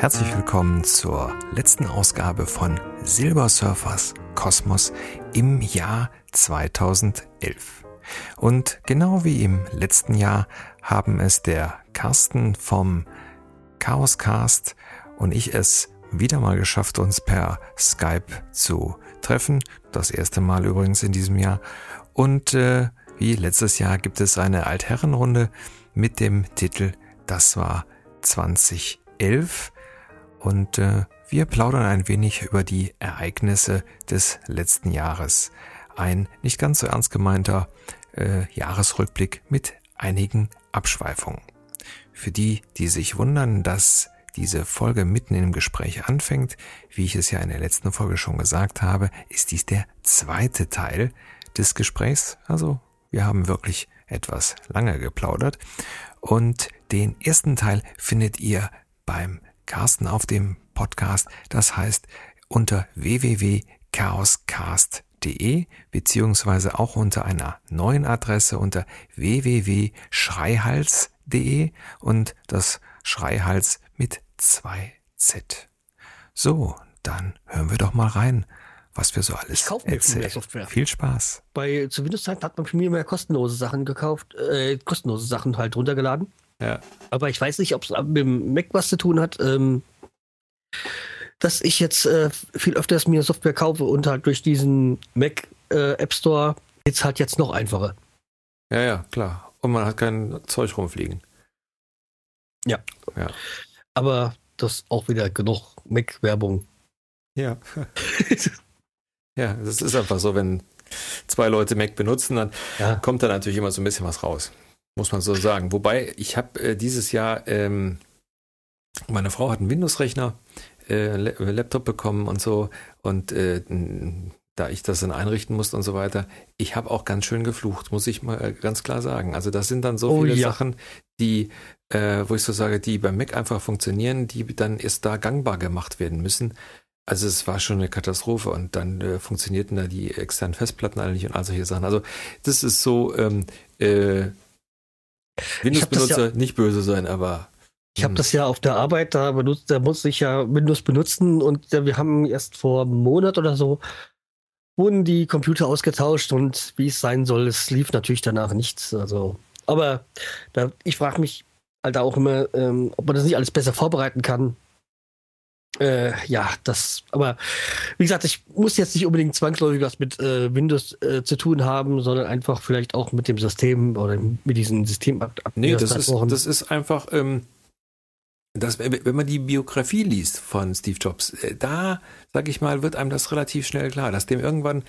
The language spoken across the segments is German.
Herzlich willkommen zur letzten Ausgabe von Silber Surfers Kosmos im Jahr 2011. Und genau wie im letzten Jahr haben es der Carsten vom Chaoscast und ich es wieder mal geschafft, uns per Skype zu treffen. Das erste Mal übrigens in diesem Jahr. Und äh, wie letztes Jahr gibt es eine Altherrenrunde mit dem Titel Das war 2011 und äh, wir plaudern ein wenig über die Ereignisse des letzten Jahres. Ein nicht ganz so ernst gemeinter äh, Jahresrückblick mit einigen Abschweifungen. Für die, die sich wundern, dass diese Folge mitten im Gespräch anfängt, wie ich es ja in der letzten Folge schon gesagt habe, ist dies der zweite Teil des Gesprächs. Also wir haben wirklich etwas lange geplaudert. Und den ersten Teil findet ihr beim Carsten auf dem Podcast. Das heißt unter www.chaoscast.de beziehungsweise auch unter einer neuen Adresse unter www.schreihals.de und das Schreihals mit 2Z. So, dann hören wir doch mal rein, was wir so alles erzählen. Viel Spaß. Bei zu Windows-Zeiten hat man für mich mehr kostenlose Sachen gekauft, äh, kostenlose Sachen halt runtergeladen. Ja. Aber ich weiß nicht, ob es mit dem Mac was zu tun hat, ähm, dass ich jetzt äh, viel öfters mir Software kaufe und halt durch diesen Mac äh, App Store geht's halt jetzt noch einfacher. Ja, ja, klar. Und man hat kein Zeug rumfliegen. Ja. Ja. Aber das auch wieder genug Mac-Werbung. Ja. ja, das ist einfach so, wenn zwei Leute Mac benutzen, dann Ja. kommt da natürlich immer so ein bisschen was raus. Muss man so sagen. Wobei, ich habe äh, dieses Jahr, ähm, meine Frau hat einen Windows-Rechner, äh, einen La- Laptop bekommen und so. Und äh, da ich das dann einrichten musste und so weiter, ich habe auch ganz schön geflucht, muss ich mal äh, ganz klar sagen. Also das sind dann so Oh viele ja. Sachen, die, äh, wo ich so sage, die beim Mac einfach funktionieren, die dann erst da gangbar gemacht werden müssen. Also es war schon eine Katastrophe und dann äh, funktionierten da die externen Festplatten alle nicht und all solche Sachen. Also das ist so, ähm, äh, Windows-Benutzer nicht böse sein, aber Ich habe hm, das ja auf der Arbeit, da, benutzt, da musste ich ja Windows benutzen und wir haben erst vor einem Monat oder so wurden die Computer ausgetauscht und wie es sein soll, es lief natürlich danach nichts. Also, aber da, ich frage mich halt auch immer, ähm, ob man das nicht alles besser vorbereiten kann. Äh, ja, das, aber wie gesagt, ich muss jetzt nicht unbedingt zwangsläufig was mit äh, Windows äh, zu tun haben, sondern einfach vielleicht auch mit dem System oder mit diesen System. Nee, das ist, das ist einfach, ähm, das, wenn man die Biografie liest von Steve Jobs, äh, da, sag ich mal, wird einem das relativ schnell klar, dass dem irgendwann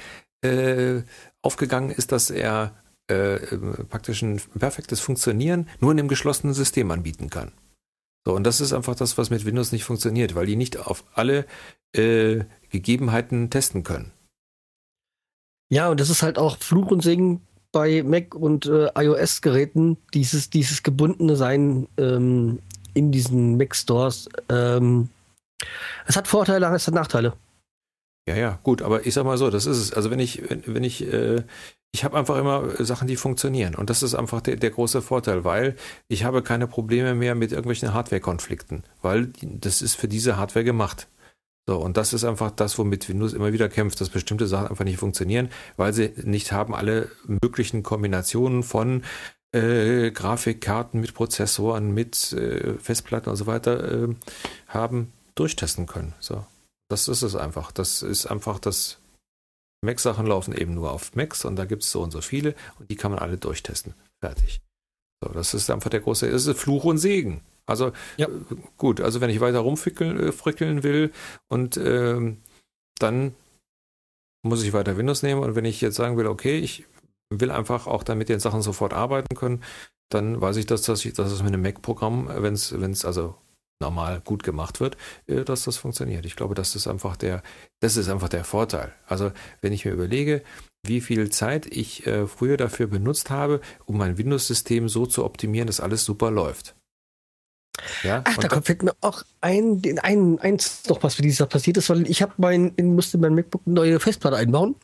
äh, aufgegangen ist, dass er äh, praktisch ein perfektes Funktionieren nur in einem geschlossenen System anbieten kann. So, und das ist einfach das, was mit Windows nicht funktioniert, weil die nicht auf alle äh, Gegebenheiten testen können. Ja, und das ist halt auch Fluch und Segen bei Mac und äh, iOS-Geräten, dieses, dieses gebundene Sein ähm, in diesen Mac-Stores. Ähm, es hat Vorteile, es hat Nachteile. Ja, ja, gut, aber ich sag mal so, das ist es. Also wenn ich, wenn, wenn ich, äh, ich habe einfach immer Sachen, die funktionieren. Und das ist einfach der, der große Vorteil, weil ich habe keine Probleme mehr mit irgendwelchen Hardware-Konflikten, weil das ist für diese Hardware gemacht. So, und das ist einfach das, womit Windows immer wieder kämpft, dass bestimmte Sachen einfach nicht funktionieren, weil sie nicht haben alle möglichen Kombinationen von äh, Grafikkarten mit Prozessoren, mit äh, Festplatten und so weiter äh, haben durchtesten können. So. Das ist es einfach. Das ist einfach das. Mac-Sachen laufen eben nur auf Macs und da gibt es so und so viele und die kann man alle durchtesten. Fertig. So, das ist einfach der große, das ist Fluch und Segen. Also Ja. äh, gut, also wenn ich weiter rumfrickeln äh, will und ähm, dann muss ich weiter Windows nehmen und wenn ich jetzt sagen will, okay, ich will einfach auch dann mit den Sachen sofort arbeiten können, dann weiß ich, dass das, dass es mit einem Mac-Programm, wenn es, wenn es also normal gut gemacht wird, äh, dass das funktioniert. Ich glaube, das ist einfach der, das ist einfach der Vorteil. Also wenn ich mir überlege, wie viel Zeit ich äh, früher dafür benutzt habe, um mein Windows-System so zu optimieren, dass alles super läuft. Ja, Ach, da kommt, fällt mir auch ein, den einen, eins noch, was für dieses Jahr passiert ist, weil ich habe mein, in- musste mein MacBook eine neue Festplatte einbauen,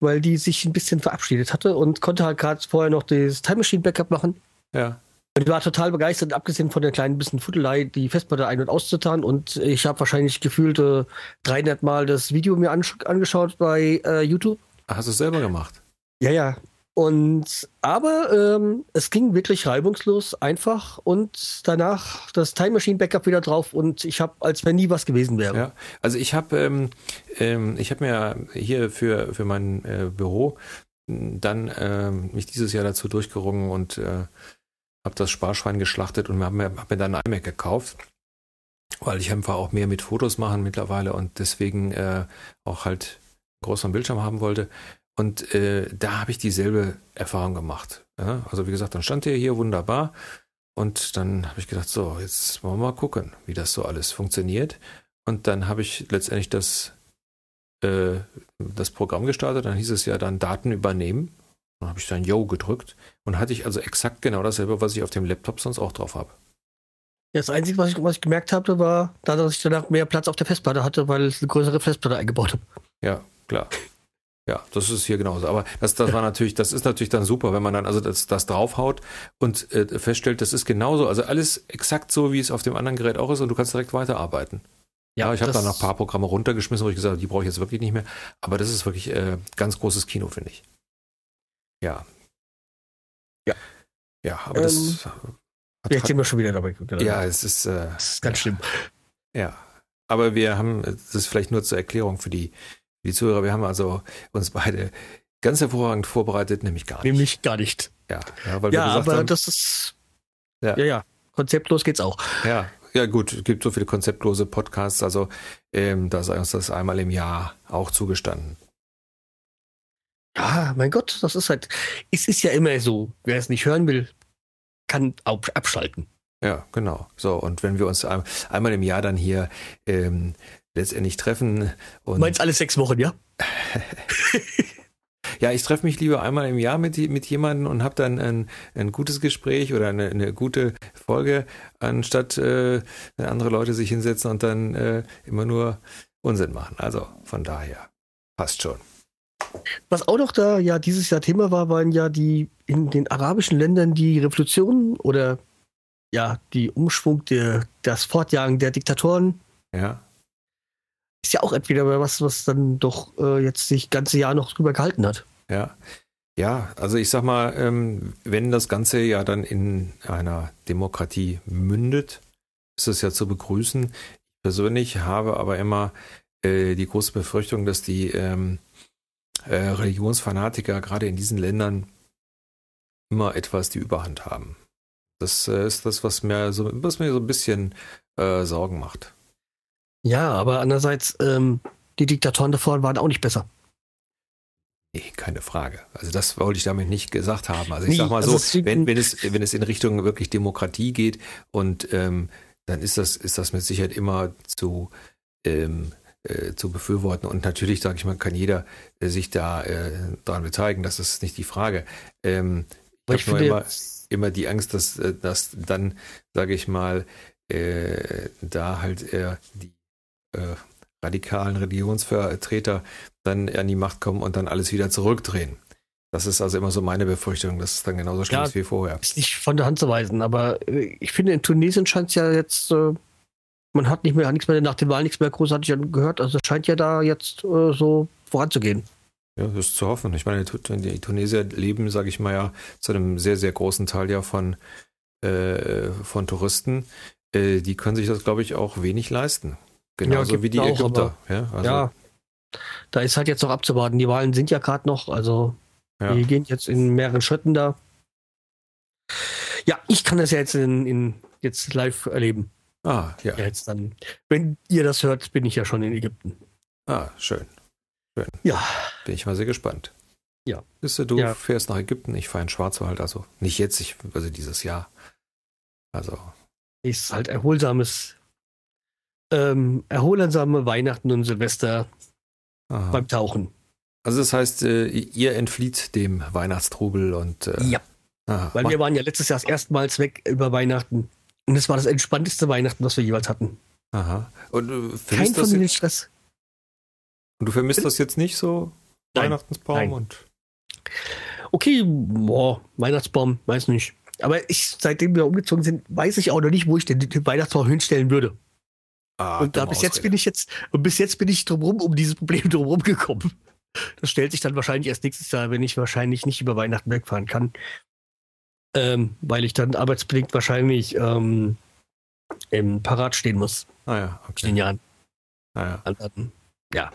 weil die sich ein bisschen verabschiedet hatte und konnte halt gerade vorher noch das Time Machine Backup machen. ja, Ich war total begeistert, abgesehen von der kleinen bisschen Futtelei, die Festplatte ein- und auszutan. Und ich habe wahrscheinlich gefühlt äh, 300 Mal das Video mir angeschaut bei äh, YouTube. Hast du es selber gemacht? Ja, ja. Und aber ähm, es ging wirklich reibungslos, einfach und danach das Time Machine Backup wieder drauf und ich habe, als wenn nie was gewesen wäre. Ja, also ich habe ähm, ähm, ich habe mir hier für für mein äh, Büro dann ähm, mich dieses Jahr dazu durchgerungen und äh, habe das Sparschwein geschlachtet und habe mir, hab mir dann ein iMac gekauft, weil ich einfach auch mehr mit Fotos machen mittlerweile und deswegen äh, auch halt großen Bildschirm haben wollte. Und äh, da habe ich dieselbe Erfahrung gemacht. Ja? Also wie gesagt, dann stand der hier wunderbar und dann habe ich gedacht, so, jetzt wollen wir mal gucken, wie das so alles funktioniert. Und dann habe ich letztendlich das, äh, das Programm gestartet. Dann hieß es ja dann Daten übernehmen. Dann habe ich dann Yo gedrückt und hatte ich also exakt genau dasselbe, was ich auf dem Laptop sonst auch drauf habe. Das Einzige, was ich, was ich gemerkt habe, war, dass ich danach mehr Platz auf der Festplatte hatte, weil ich eine größere Festplatte eingebaut habe. Ja, klar. Ja, das ist hier genauso. Aber das, das war natürlich, das ist natürlich dann super, wenn man dann also das, das draufhaut und äh, feststellt, das ist genauso, also alles exakt so, wie es auf dem anderen Gerät auch ist und du kannst direkt weiterarbeiten. Ja, ja ich habe dann noch ein paar Programme runtergeschmissen, wo ich gesagt habe, die brauche ich jetzt wirklich nicht mehr. Aber das ist wirklich äh, ganz großes Kino, finde ich. Ja. Ja. Ja, aber ähm, das. Hat, jetzt sind wir schon wieder dabei. Ja, es ist. Äh, das ist ganz ja. schlimm. Ja. Aber wir haben, das ist vielleicht nur zur Erklärung für die, für die Zuhörer, wir haben also uns beide ganz hervorragend vorbereitet, nämlich gar nicht. Nämlich gar nicht. Ja, ja, weil ja wir aber haben, das ist. Ja. ja, ja. Konzeptlos geht's auch. Ja, ja gut, es gibt so viele konzeptlose Podcasts, also ähm, da sei uns das einmal im Jahr auch zugestanden. Ja, mein Gott, das ist halt, es ist ja immer so, wer es nicht hören will, kann auch abschalten. Ja, genau. So, und wenn wir uns ein, einmal im Jahr dann hier ähm, letztendlich treffen und. Meinst alle sechs Wochen, ja? ja, ich treffe mich lieber einmal im Jahr mit, mit jemandem und habe dann ein, ein gutes Gespräch oder eine, eine gute Folge, anstatt äh, wenn andere Leute sich hinsetzen und dann äh, immer nur Unsinn machen. Also von daher passt schon. Was auch noch da ja dieses Jahr Thema war, waren ja die in den arabischen Ländern die Revolutionen oder ja die Umschwung der das Fortjagen der Diktatoren. Ja. Ist ja auch entweder was, was dann doch äh, jetzt sich ganze Jahr noch drüber gehalten hat. Ja. Ja, also ich sag mal, ähm, wenn das Ganze ja dann in einer Demokratie mündet, ist es ja zu begrüßen. Ich persönlich habe aber immer äh, die große Befürchtung, dass die ähm, äh, Religionsfanatiker gerade in diesen Ländern immer etwas die Überhand haben. Das äh, ist das, was mir so, was mir so ein bisschen äh, Sorgen macht. Ja, aber andererseits, ähm, die Diktatoren davor waren auch nicht besser. Nee, keine Frage. Also das wollte ich damit nicht gesagt haben. Also ich nee, sag mal so, also wenn, wenn, es, wenn es in Richtung wirklich Demokratie geht und ähm, dann ist das, ist das mit Sicherheit immer zu ähm, äh, zu befürworten. Und natürlich, sage ich mal, kann jeder äh, sich da äh, daran beteiligen. Das ist nicht die Frage. Ähm, ich habe nur immer, immer die Angst, dass, äh, dass dann, sage ich mal, da halt äh, die radikalen Religionsvertreter dann an die Macht kommen und dann alles wieder zurückdrehen. Das ist also immer so meine Befürchtung, dass es dann genauso schlimm ja, ist wie vorher. Ist nicht von der Hand zu weisen, aber ich finde, in Tunesien scheint es ja jetzt man hat nicht mehr nichts mehr nach den Wahlen nichts mehr großartig gehört. Also es scheint ja da jetzt äh, so voranzugehen. Ja, das ist zu hoffen. Ich meine, die Tunesier leben, sage ich mal ja, zu einem sehr, sehr großen Teil ja von, äh, von Touristen. Äh, die können sich das, glaube ich, auch wenig leisten. Genauso ja, wie die auch, Ägypter. Ja, also, ja, da ist halt jetzt noch abzuwarten. Die Wahlen sind ja gerade noch, also ja. die gehen jetzt in mehreren Schritten da. Ja, ich kann das ja jetzt in, in jetzt live erleben. Ah, ja. ja. Jetzt dann, wenn ihr das hört, bin ich ja schon in Ägypten. Ah, schön. Schön. Ja. Bin ich mal sehr gespannt. Ja. Wisst du, du ja. fährst nach Ägypten, ich fahre in Schwarzwald, also nicht jetzt, ich, also dieses Jahr. Also. Ist halt erholsames, ähm, erholsame Weihnachten und Silvester Aha. beim Tauchen. Also das heißt, äh, ihr entflieht dem Weihnachtstrubel und äh, ja. Aha. Weil wir waren ja letztes Jahr erstmals weg über Weihnachten. Und es war das entspannteste Weihnachten, was wir jeweils hatten. Aha. Und äh, Kein Familienstress. Und du vermisst das jetzt nicht so? Nein. Weihnachtsbaum Nein. und. Okay, boah, Weihnachtsbaum, weiß nicht. Aber ich, seitdem wir umgezogen sind, weiß ich auch noch nicht, wo ich den, den Weihnachtsbaum hinstellen würde. Ah, und da bis jetzt bin ich jetzt, und bis jetzt bin ich drumherum um dieses Problem drumherum gekommen. Das stellt sich dann wahrscheinlich erst nächstes Jahr, wenn ich wahrscheinlich nicht über Weihnachten wegfahren kann. Ähm, weil ich dann arbeitsbedingt wahrscheinlich ähm, im Parat stehen muss. Ah ja, okay. In den Jahren. Ah ja. Und ja.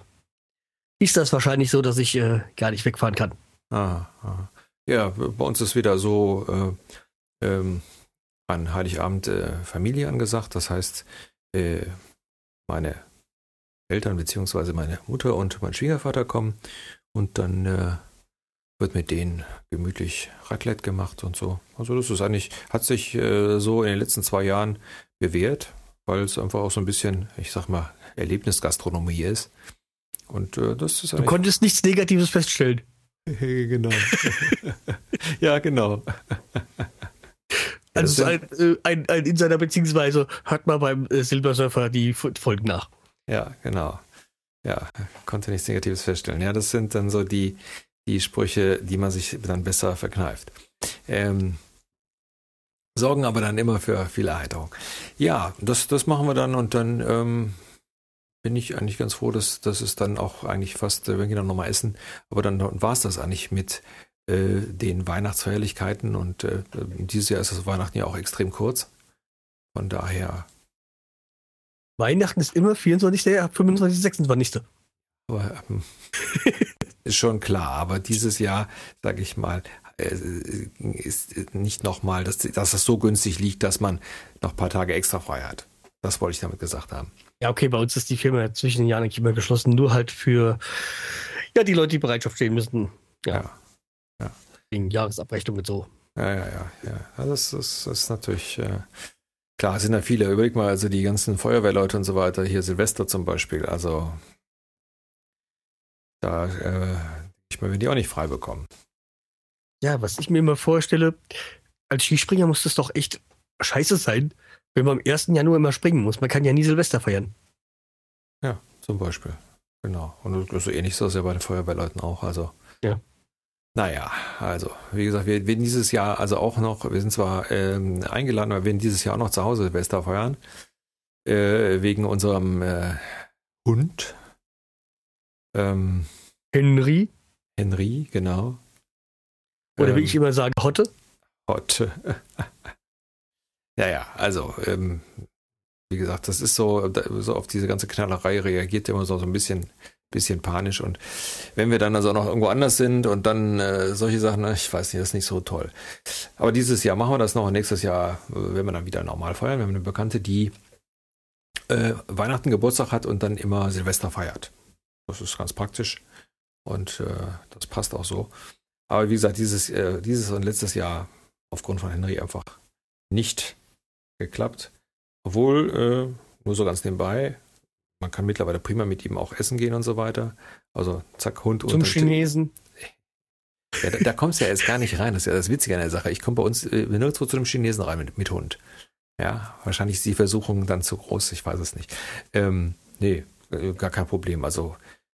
Ist das wahrscheinlich so, dass ich äh, gar nicht wegfahren kann. Ah, ah. Ja, bei uns ist wieder so äh, ähm, an Heiligabend äh, Familie angesagt. Das heißt, äh, meine Eltern bzw. meine Mutter und mein Schwiegervater kommen und dann äh, wird mit denen gemütlich Raclette gemacht und so. Also das ist eigentlich, hat sich äh, so in den letzten zwei Jahren bewährt, weil es einfach auch so ein bisschen, ich sag mal, Erlebnisgastronomie ist. Und äh, das ist Du konntest nichts Negatives feststellen. genau. ja, genau. Also ein, äh, ein, ein Insider beziehungsweise hört mal beim äh, Silbersurfer die Folgen nach. Ja, genau. Ja, konnte nichts Negatives feststellen. Ja, das sind dann so die, die Sprüche, die man sich dann besser verkneift. Ähm, sorgen aber dann immer für viel Erheiterung. Ja, das, das machen wir dann und dann ähm, bin ich eigentlich ganz froh, dass, dass es dann auch eigentlich fast, äh, wenn wir dann nochmal essen, aber dann war es das eigentlich mit äh, den Weihnachtsfeierlichkeiten und äh, dieses Jahr ist das Weihnachten ja auch extrem kurz. Von daher. Weihnachten ist immer 24. 25. 26. Aber, ähm, ist schon klar, aber dieses Jahr, sage ich mal, äh, ist nicht nochmal, dass, dass das so günstig liegt, dass man noch ein paar Tage extra frei hat. Das wollte ich damit gesagt haben. Ja, okay, bei uns ist die Firma zwischen den Jahren eigentlich immer geschlossen, nur halt für ja, die Leute, die Bereitschaft stehen müssen. Ja. ja. ja. Wegen Jahresabrechnung und so. Ja, ja, ja. ja. Das, ist, das ist natürlich. Äh, klar, es sind ja viele. Überleg mal, also die ganzen Feuerwehrleute und so weiter, hier Silvester zum Beispiel, also da, äh, ich meine, wenn die auch nicht frei bekommen. Ja, was ich mir immer vorstelle, als Skispringer muss das doch echt scheiße sein, wenn man am 1. Januar immer springen muss. Man kann ja nie Silvester feiern. Ja, zum Beispiel. Genau. Und so ähnlich ist das ja bei den Feuerwehrleuten auch. Also. Ja. Naja, also, wie gesagt, wir werden dieses Jahr also auch noch, wir sind zwar ähm, eingeladen, aber wir werden dieses Jahr auch noch zu Hause Silvester feiern. Äh, wegen unserem äh, Hund. Ähm, Henry. Henry, genau. Oder ähm, wie ich immer sage, Hotte. Hotte. ja, ja, also, ähm, wie gesagt, das ist so, so auf diese ganze Knallerei reagiert immer so, so ein bisschen, bisschen panisch. Und wenn wir dann also noch irgendwo anders sind und dann äh, solche Sachen, ich weiß nicht, das ist nicht so toll. Aber dieses Jahr machen wir das noch und nächstes Jahr äh, werden wir dann wieder normal feiern. Wir haben eine Bekannte, die äh, Weihnachten Geburtstag hat und dann immer Silvester feiert. Das ist ganz praktisch und äh, das passt auch so. Aber wie gesagt, dieses, äh, dieses und letztes Jahr aufgrund von Henry einfach nicht geklappt. Obwohl, äh, nur so ganz nebenbei, man kann mittlerweile prima mit ihm auch essen gehen und so weiter. Also zack, Hund und. Zum Chinesen. Ja, da, da kommst du ja jetzt gar nicht rein. Das ist ja das Witzige an der Sache. Ich komme bei uns äh, nirgendwo zu einem Chinesen rein mit, mit, Hund. Ja, wahrscheinlich ist die Versuchung dann zu groß, ich weiß es nicht. Ähm, nee, äh, gar kein Problem. Also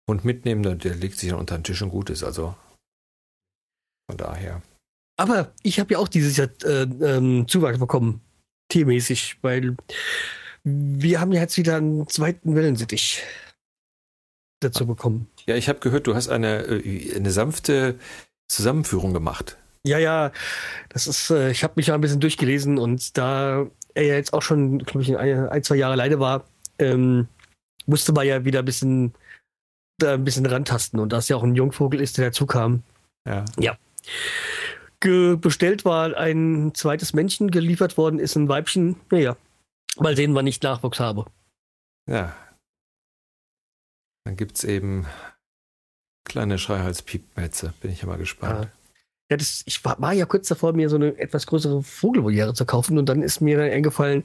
Hund mitnehmen, der legt sich dann unter den Tisch und gut ist. Also von daher. Aber ich habe ja auch dieses Jahr äh, ähm, Zuwachs bekommen, tiermäßig, weil wir haben ja jetzt wieder einen zweiten Wellensittich dazu bekommen. Ja, ich habe gehört, du hast eine, äh, eine sanfte Zusammenführung gemacht. Ja, ja, das ist, äh, ich habe mich ja ein bisschen durchgelesen und da er ja jetzt auch schon, glaube ich, ein, ein, zwei Jahre alleine war, ähm, musste man ja wieder ein bisschen, da ein bisschen rantasten und da es ja auch ein Jungvogel ist, der dazu kam. Ja. Ja. Ge bestellt war ein zweites Männchen, geliefert worden ist ein Weibchen. Naja, mal sehen, wann ich Nachwuchs habe. Ja. Dann gibt es eben kleine Schreihals-Piepmetze. Bin ich ja mal gespannt. Ja. Ja, das, ich war, war, ja kurz davor, mir so eine etwas größere Vogelvoliere zu kaufen und dann ist mir dann eingefallen,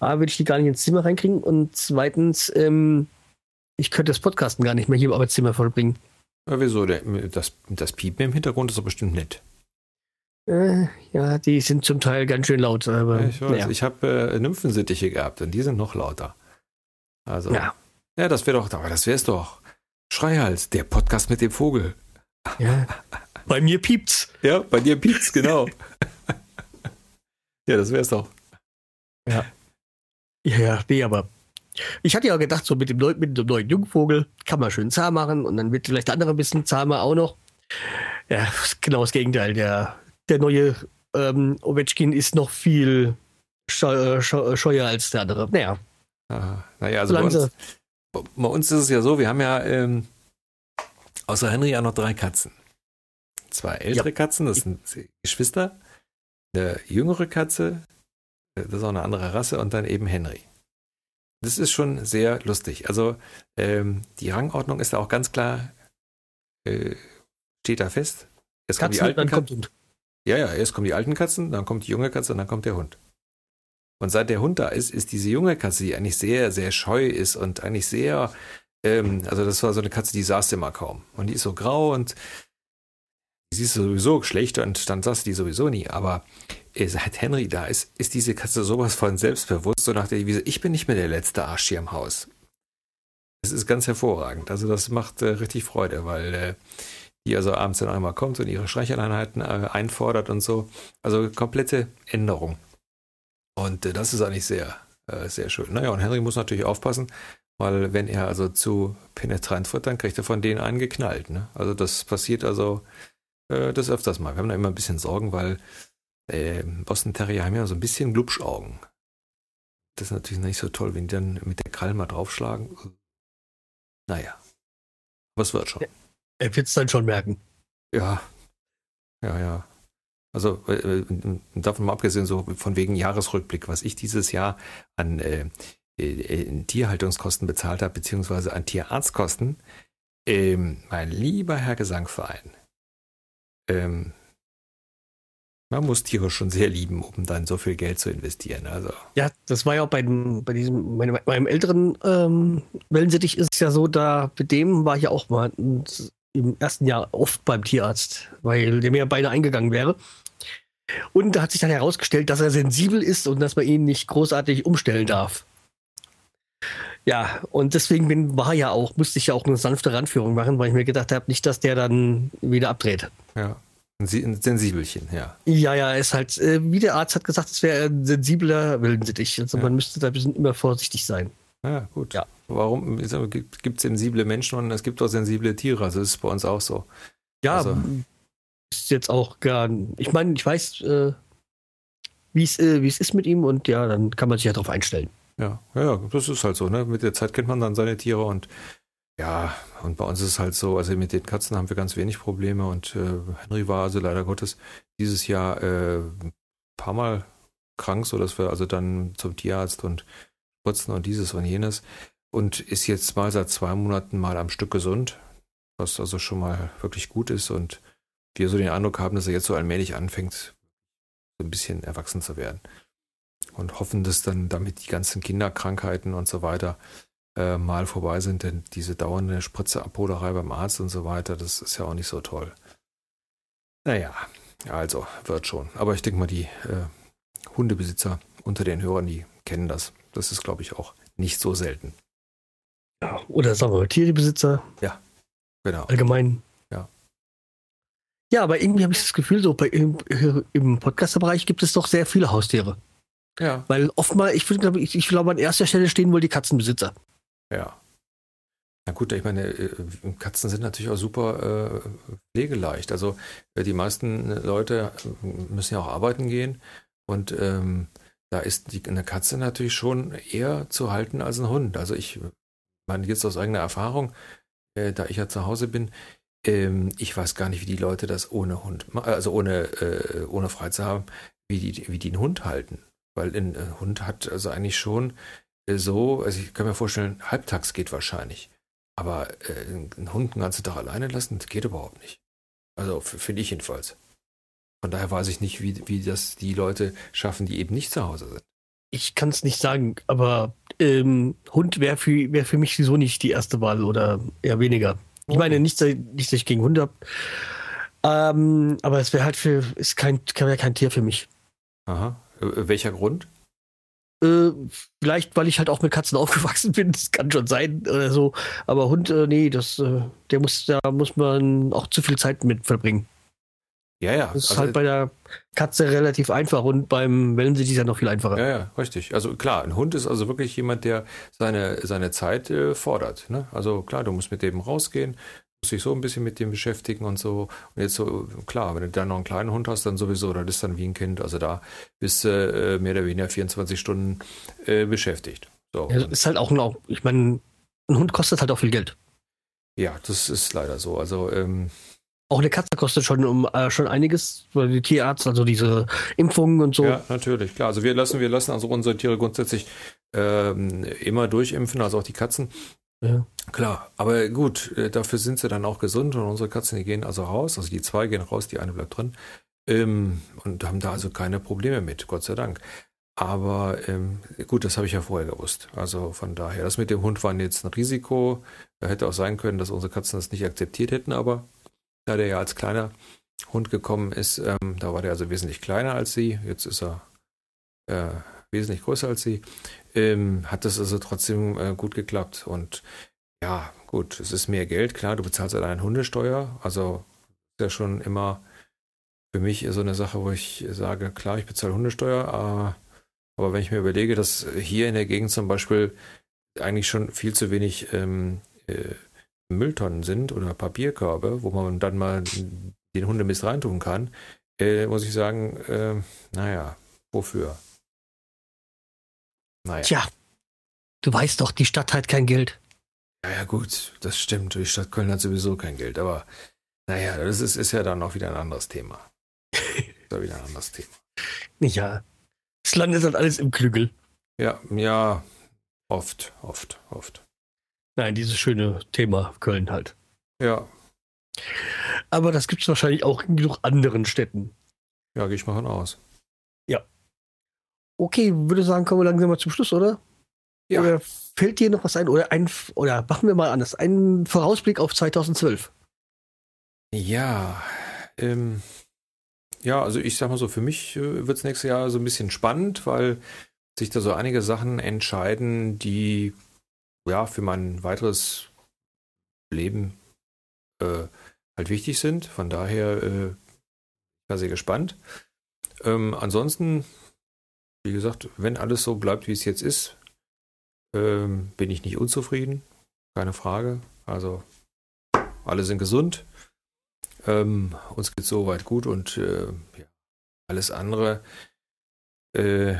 A, würde ich die gar nicht ins Zimmer reinkriegen und zweitens, ähm, ich könnte das Podcasten gar nicht mehr hier im Arbeitszimmer vollbringen. Ja, wieso? Das, das Piepen im Hintergrund ist doch bestimmt nett. Äh, ja, die sind zum Teil ganz schön laut. Aber, ich weiß, ja. ich habe äh, Nymphensittiche gehabt und die sind noch lauter. Also, ja, ja das wäre doch, aber das wäre es doch. Schreihals, der Podcast mit dem Vogel. Ja. Bei mir piept's. Ja, bei dir piept's, genau. Ja, das wär's doch. Ja. Ja, ja, nee, aber ich hatte ja gedacht, so mit dem, neuen, mit dem neuen Jungvogel kann man schön zahm machen und dann wird vielleicht der andere ein bisschen zahmer auch noch. Ja, genau das Gegenteil. Der, der neue ähm, Ovechkin ist noch viel scheu, scheu, scheuer als der andere. Naja. Aha. Naja, also bei uns, bei uns, ist es ja so, wir haben ja ähm, außer Henry ja noch drei Katzen. Zwei ältere ja. Katzen, das sind Geschwister. Eine jüngere Katze, das ist auch eine andere Rasse und dann eben Henry. Das ist schon sehr lustig. Also ähm, die Rangordnung ist da auch ganz klar, äh, steht da fest. Jetzt kommen die alten Katzen. Ja, ja, erst kommen die alten Katzen, dann kommt die junge Katze und dann kommt der Hund. Und seit der Hund da ist, ist diese junge Katze, die eigentlich sehr, sehr scheu ist und eigentlich sehr, ähm, also das war so eine Katze, die saß immer kaum. Und die ist so grau und sie ist sowieso schlecht und dann saß die sowieso nie. Aber seit Henry da ist, ist diese Katze sowas von selbstbewusst, so nach der Devise, ich bin nicht mehr der letzte Arsch hier im Haus. Das ist ganz hervorragend. Also das macht äh, richtig Freude, weil äh, die also abends dann einmal kommt und ihre Streicheleinheiten äh, einfordert und so. Also komplette Änderung. Und äh, das ist eigentlich sehr, äh, sehr schön. Naja, und Henry muss natürlich aufpassen, weil wenn er also zu penetrant wird, dann kriegt er von denen einen geknallt. Ne? Also das passiert also äh, das öfters mal. Wir haben da immer ein bisschen Sorgen, weil äh, Boston Terrier haben ja so ein bisschen Glubschaugen. Das ist natürlich nicht so toll, wenn die dann mit der Krall mal draufschlagen. Naja, was wird schon. Er wird es dann schon merken. Ja. Ja, ja. Also äh, äh, davon mal abgesehen, so von wegen Jahresrückblick, was ich dieses Jahr an äh, äh, Tierhaltungskosten bezahlt habe, beziehungsweise an Tierarztkosten, ähm, mein lieber Herr Gesangverein, ähm, man muss Tiere schon sehr lieben, um dann so viel Geld zu investieren. Also. Ja, das war ja auch bei, bei diesem, meinem, meinem älteren ähm, Wellensittich ist es ja so, da mit dem war ich ja auch mal im ersten Jahr oft beim Tierarzt, weil der mir beide eingegangen wäre. Und da hat sich dann herausgestellt, dass er sensibel ist und dass man ihn nicht großartig umstellen darf. Ja, und deswegen bin, war ja auch, musste ich ja auch eine sanfte Ranführung machen, weil ich mir gedacht habe, nicht, dass der dann wieder abdreht. Ja. Ein Sensibelchen, ja. Ja, ja, ist halt, äh, wie der Arzt hat gesagt, es wäre ein sensibler Willensittich. Also ja. man müsste da immer vorsichtig sein. Ja, gut. Ja. Warum gibt es sensible Menschen und es gibt auch sensible Tiere? Also das ist bei uns auch so. Ja, also. ist jetzt auch gar. Ich meine, ich weiß, äh, wie es äh, ist mit ihm und ja, dann kann man sich ja darauf einstellen. Ja, ja, das ist halt so. Ne? Mit der Zeit kennt man dann seine Tiere und ja, und bei uns ist es halt so, also mit den Katzen haben wir ganz wenig Probleme und äh, Henry war also leider Gottes dieses Jahr äh, ein paar Mal krank, so dass wir also dann zum Tierarzt und putzen und dieses und jenes und ist jetzt mal seit zwei Monaten mal am Stück gesund, was also schon mal wirklich gut ist und wir so den Eindruck haben, dass er jetzt so allmählich anfängt, so ein bisschen erwachsen zu werden. Und hoffen, dass dann damit die ganzen Kinderkrankheiten und so weiter äh, mal vorbei sind, denn diese dauernde Spritzeabholerei beim Arzt und so weiter, das ist ja auch nicht so toll. Naja, also wird schon. Aber ich denke mal, die äh, Hundebesitzer unter den Hörern, die kennen das. Das ist, glaube ich, auch nicht so selten. Ja, oder sagen wir mal Tierebesitzer. Ja, genau. Allgemein. Ja. Ja, aber irgendwie habe ich das Gefühl, so bei, im, im Podcaster-Bereich gibt es doch sehr viele Haustiere. Ja. Weil oftmals, ich, ich, ich glaube, an erster Stelle stehen wohl die Katzenbesitzer. Ja. Na gut, ich meine, äh, Katzen sind natürlich auch super äh, pflegeleicht. Also äh, die meisten Leute müssen ja auch arbeiten gehen und ähm, da ist die, eine Katze natürlich schon eher zu halten als ein Hund. Also ich meine jetzt aus eigener Erfahrung, äh, da ich ja zu Hause bin, ähm, ich weiß gar nicht, wie die Leute das ohne Hund, also ohne, äh, ohne frei zu haben, wie die, wie die einen Hund halten. Weil ein äh, Hund hat also eigentlich schon so, also ich kann mir vorstellen, halbtags geht wahrscheinlich. Aber äh, einen Hund den ganzen Tag alleine lassen, das geht überhaupt nicht. Also finde ich jedenfalls. Von daher weiß ich nicht, wie, wie das die Leute schaffen, die eben nicht zu Hause sind. Ich kann es nicht sagen, aber ähm, Hund wäre für, wär für mich sowieso nicht die erste Wahl oder eher weniger. Ich meine, nicht, nicht dass ich gegen Hunde habe. Ähm, aber es wäre halt für, ist kein, wäre kein Tier für mich. Aha. Äh, welcher Grund? Äh, vielleicht, weil ich halt auch mit Katzen aufgewachsen bin, das kann schon sein oder so. Aber Hund, äh, nee, das, äh, der muss, da muss man auch zu viel Zeit mit verbringen. Ja, ja. Das ist also, halt bei der Katze relativ einfach und beim Wellensittich ist ja noch viel einfacher. Ja, ja, richtig. Also klar, ein Hund ist also wirklich jemand, der seine, seine Zeit äh, fordert. Ne? Also klar, du musst mit dem rausgehen, dich so ein bisschen mit dem beschäftigen und so. Und jetzt so, klar, wenn du dann noch einen kleinen Hund hast, dann sowieso, das ist dann wie ein Kind. Also da bist du äh, mehr oder weniger 24 Stunden äh, beschäftigt. So. Ja, ist halt auch ein, ich meine, ein Hund kostet halt auch viel Geld. Ja, das ist leider so. Also ähm, auch eine Katze kostet schon um äh, schon einiges, weil die Tierarzt, also diese Impfungen und so. Ja, natürlich, klar. Also wir lassen, wir lassen also unsere Tiere grundsätzlich ähm, immer durchimpfen, also auch die Katzen. Ja. Klar, aber gut, äh, dafür sind sie dann auch gesund und unsere Katzen, die gehen also raus, also die zwei gehen raus, die eine bleibt drin. Ähm, und haben da also keine Probleme mit, Gott sei Dank. Aber ähm, gut, das habe ich ja vorher gewusst. Also von daher, das mit dem Hund war jetzt ein Risiko. Hätte auch sein können, dass unsere Katzen das nicht akzeptiert hätten, aber da der ja als kleiner Hund gekommen ist, ähm, da war der also wesentlich kleiner als sie. Jetzt ist er äh, wesentlich größer als sie. Ähm, hat das also trotzdem äh, gut geklappt. Und ja, gut, es ist mehr Geld, klar, du bezahlst eine Hundesteuer. Also ist ja schon immer für mich so eine Sache, wo ich sage, klar, ich bezahle Hundesteuer, aber, aber wenn ich mir überlege, dass hier in der Gegend zum Beispiel eigentlich schon viel zu wenig ähm, äh, Mülltonnen sind oder Papierkörbe, wo man dann mal den Hundemist reintun kann, äh, muss ich sagen, äh, naja, wofür? Naja. Tja, du weißt doch, die Stadt hat kein Geld. Ja, ja, gut, das stimmt. Die Stadt Köln hat sowieso kein Geld, aber naja, das ist, ist ja dann auch wieder ein anderes Thema. ist ja wieder ein anderes Thema. Ja, es landet halt alles im Klügel. Ja, ja, oft, oft, oft. Nein, dieses schöne Thema Köln halt. Ja. Aber das gibt es wahrscheinlich auch in genug anderen Städten. Ja, gehe ich mal von aus. Ja. Okay, würde sagen, kommen wir langsam mal zum Schluss, oder? Ja. Oder fällt dir noch was ein? Oder, ein, oder machen wir mal anders. Ein Vorausblick auf 2012. Ja, ähm, ja, also ich sag mal so, für mich äh, wird es nächstes Jahr so ein bisschen spannend, weil sich da so einige Sachen entscheiden, die ja, für mein weiteres Leben äh, halt wichtig sind. Von daher äh, war sehr gespannt. Ähm, ansonsten, wie gesagt, wenn alles so bleibt, wie es jetzt ist, ähm, bin ich nicht unzufrieden. Keine Frage. Also alle sind gesund. Ähm, uns geht soweit gut und äh, ja, alles andere. Äh,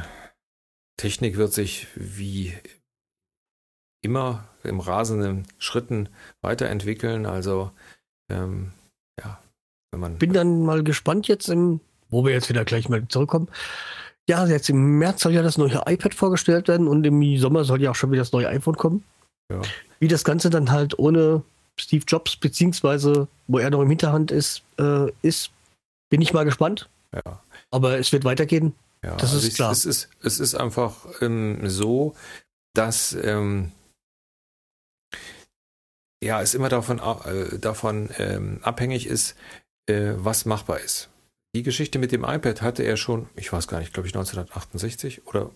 Technik wird sich wie immer im rasenden Schritten weiterentwickeln. Also ähm, ja, wenn man. Bin dann mal gespannt jetzt im, wo wir jetzt wieder gleich mal zurückkommen. Ja, jetzt im März soll ja das neue iPad vorgestellt werden und im Sommer soll ja auch schon wieder das neue iPhone kommen. Ja. Wie das Ganze dann halt ohne Steve Jobs, beziehungsweise wo er noch im Hinterhand ist, äh, ist, bin ich mal gespannt. Ja. Aber es wird weitergehen. Ja, das also ist klar. Es ist, es ist einfach ähm, so, dass ähm, ja, es immer davon, äh, davon ähm, abhängig ist, äh, was machbar ist. Die Geschichte mit dem iPad hatte er schon, ich weiß gar nicht, glaube ich 1968 oder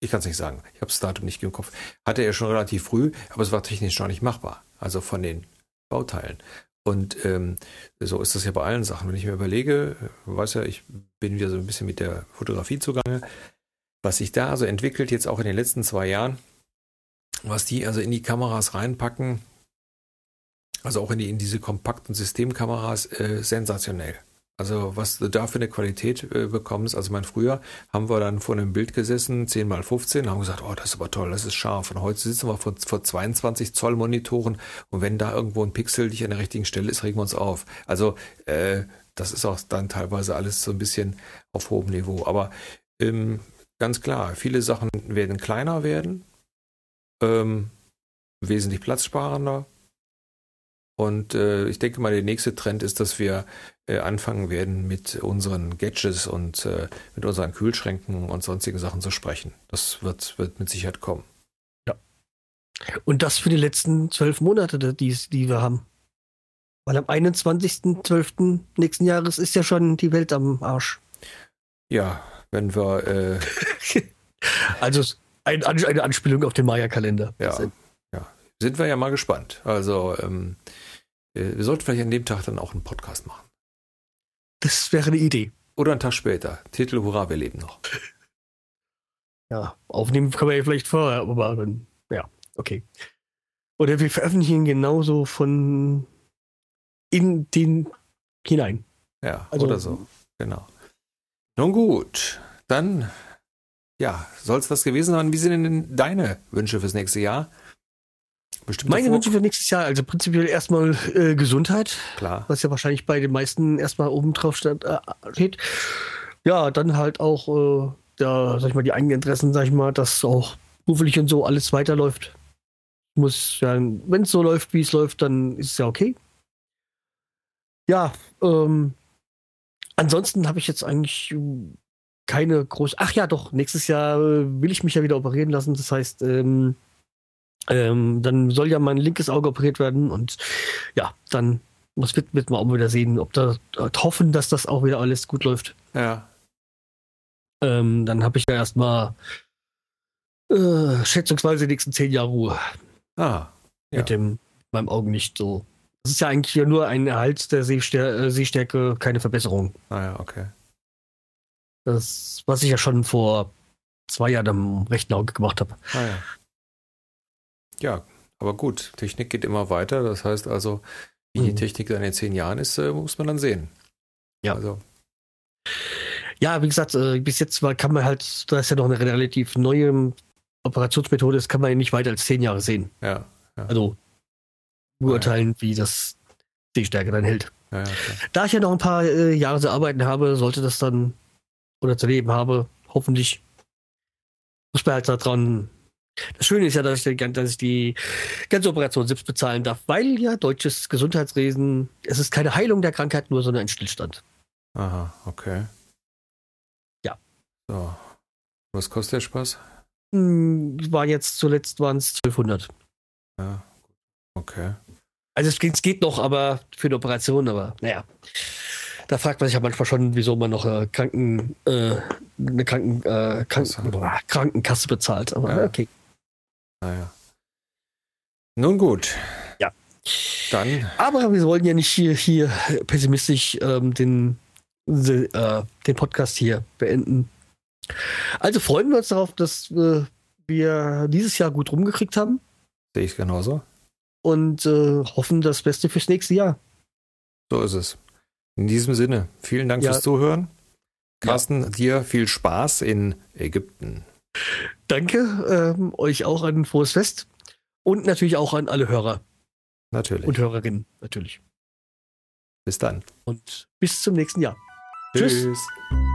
ich kann es nicht sagen, ich habe das Datum nicht im Kopf, hatte er schon relativ früh, aber es war technisch noch nicht machbar, also von den Bauteilen. Und ähm, so ist das ja bei allen Sachen. Wenn ich mir überlege, weiß ja, ich bin wieder so ein bisschen mit der Fotografie zugange, was sich da also entwickelt, jetzt auch in den letzten zwei Jahren, was die also in die Kameras reinpacken, also auch in, die, in diese kompakten Systemkameras, äh, sensationell. Also was du da für eine Qualität äh, bekommst. Also mein früher haben wir dann vor einem Bild gesessen, 10 mal 15, haben gesagt, oh, das ist aber toll, das ist scharf. Und heute sitzen wir vor, vor 22 Zoll Monitoren und wenn da irgendwo ein Pixel nicht an der richtigen Stelle ist, regen wir uns auf. Also äh, das ist auch dann teilweise alles so ein bisschen auf hohem Niveau. Aber ähm, ganz klar, viele Sachen werden kleiner werden, ähm, wesentlich platzsparender, und äh, ich denke mal, der nächste Trend ist, dass wir äh, anfangen werden, mit unseren Gadgets und äh, mit unseren Kühlschränken und sonstigen Sachen zu sprechen. Das wird, wird mit Sicherheit kommen. Ja. Und das für die letzten zwölf Monate, die, die wir haben. Weil am 21.12. nächsten Jahres ist ja schon die Welt am Arsch. Ja, wenn wir. Äh also ein, eine Anspielung auf den Maya-Kalender. Ja, ja. Sind wir ja mal gespannt. Also, ähm, äh, wir sollten vielleicht an dem Tag dann auch einen Podcast machen. Das wäre eine Idee. Oder einen Tag später. Titel Hurra, wir leben noch. Ja, aufnehmen kann man ja vielleicht vorher, aber dann, ja, okay. Oder wir veröffentlichen genauso von in den hinein. Ja, also, oder so. Genau. Nun gut, dann, ja, soll es das gewesen sein. Wie sind denn deine Wünsche fürs nächste Jahr? Bestimmt Meine Wünsche für nächstes Jahr, also prinzipiell erstmal äh, Gesundheit. Klar. Was ja wahrscheinlich bei den meisten erstmal oben drauf steht. Äh, steht. Ja, dann halt auch, äh, da, sag ich mal, die eigenen Interessen, sag ich mal, dass auch beruflich und so alles weiterläuft. Muss ja, wenn es so läuft, wie es läuft, dann ist es ja okay. Ja, ähm, ansonsten habe ich jetzt eigentlich keine große. Ach ja, doch, nächstes Jahr äh, will ich mich ja wieder operieren lassen. Das heißt, ähm, ähm, dann soll ja mein linkes Auge operiert werden und ja, dann muss wird, wird man auch wieder sehen, ob da äh, hoffen, dass das auch wieder alles gut läuft. Ja. Ähm, dann habe ich ja erstmal äh, schätzungsweise die nächsten zehn Jahre Ruhe. Ah. Ja. Mit dem meinem Augen nicht so. Das ist ja eigentlich nur ein Erhalt der Sehstär äh, Sehstärke, keine Verbesserung. Ah ja, okay. Das, was ich ja schon vor zwei Jahren am rechten Auge gemacht habe. Ah ja. Ja, aber gut, Technik geht immer weiter. Das heißt also, wie die mhm. Technik dann in zehn Jahren ist, äh, muss man dann sehen. Ja. Also. Ja, wie gesagt, äh, bis jetzt kann man halt, da ist ja noch eine relativ neue Operationsmethode, das kann man ja nicht weiter als zehn Jahre sehen. Ja. ja. Also beurteilen, ja. wie das die Stärke dann hält. Ja, da ich ja noch ein paar äh, Jahre zu arbeiten habe, sollte das dann oder zu leben habe, hoffentlich muss man halt daran das Schöne ist ja, dass ich, dass ich die ganze Operation selbst bezahlen darf, weil ja deutsches Gesundheitswesen, es ist keine Heilung der Krankheit nur, sondern ein Stillstand. Aha, okay. Ja. So. Was kostet der Spaß? Hm, war jetzt zuletzt waren es 1200. Ja, okay. Also es geht, es geht noch, aber für eine Operation, aber naja. Da fragt man sich ja manchmal schon, wieso man noch äh, Kranken, äh, eine Kranken, äh, Kranken, Krankenkasse bezahlt. Aber ja. okay. Naja. Nun gut. Ja. Dann. Aber wir wollen ja nicht hier, hier pessimistisch ähm, den, äh, den Podcast hier beenden. Also freuen wir uns darauf, dass äh, wir dieses Jahr gut rumgekriegt haben. Sehe ich genauso. Und äh, hoffen das Beste fürs nächste Jahr. So ist es. In diesem Sinne, vielen Dank ja. fürs Zuhören. Carsten, ja. dir viel Spaß in Ägypten. Danke ähm, euch auch an Frohes Fest und natürlich auch an alle Hörer. Natürlich. Und Hörerinnen, natürlich. Bis dann. Und bis zum nächsten Jahr. Tschüss. Tschüss.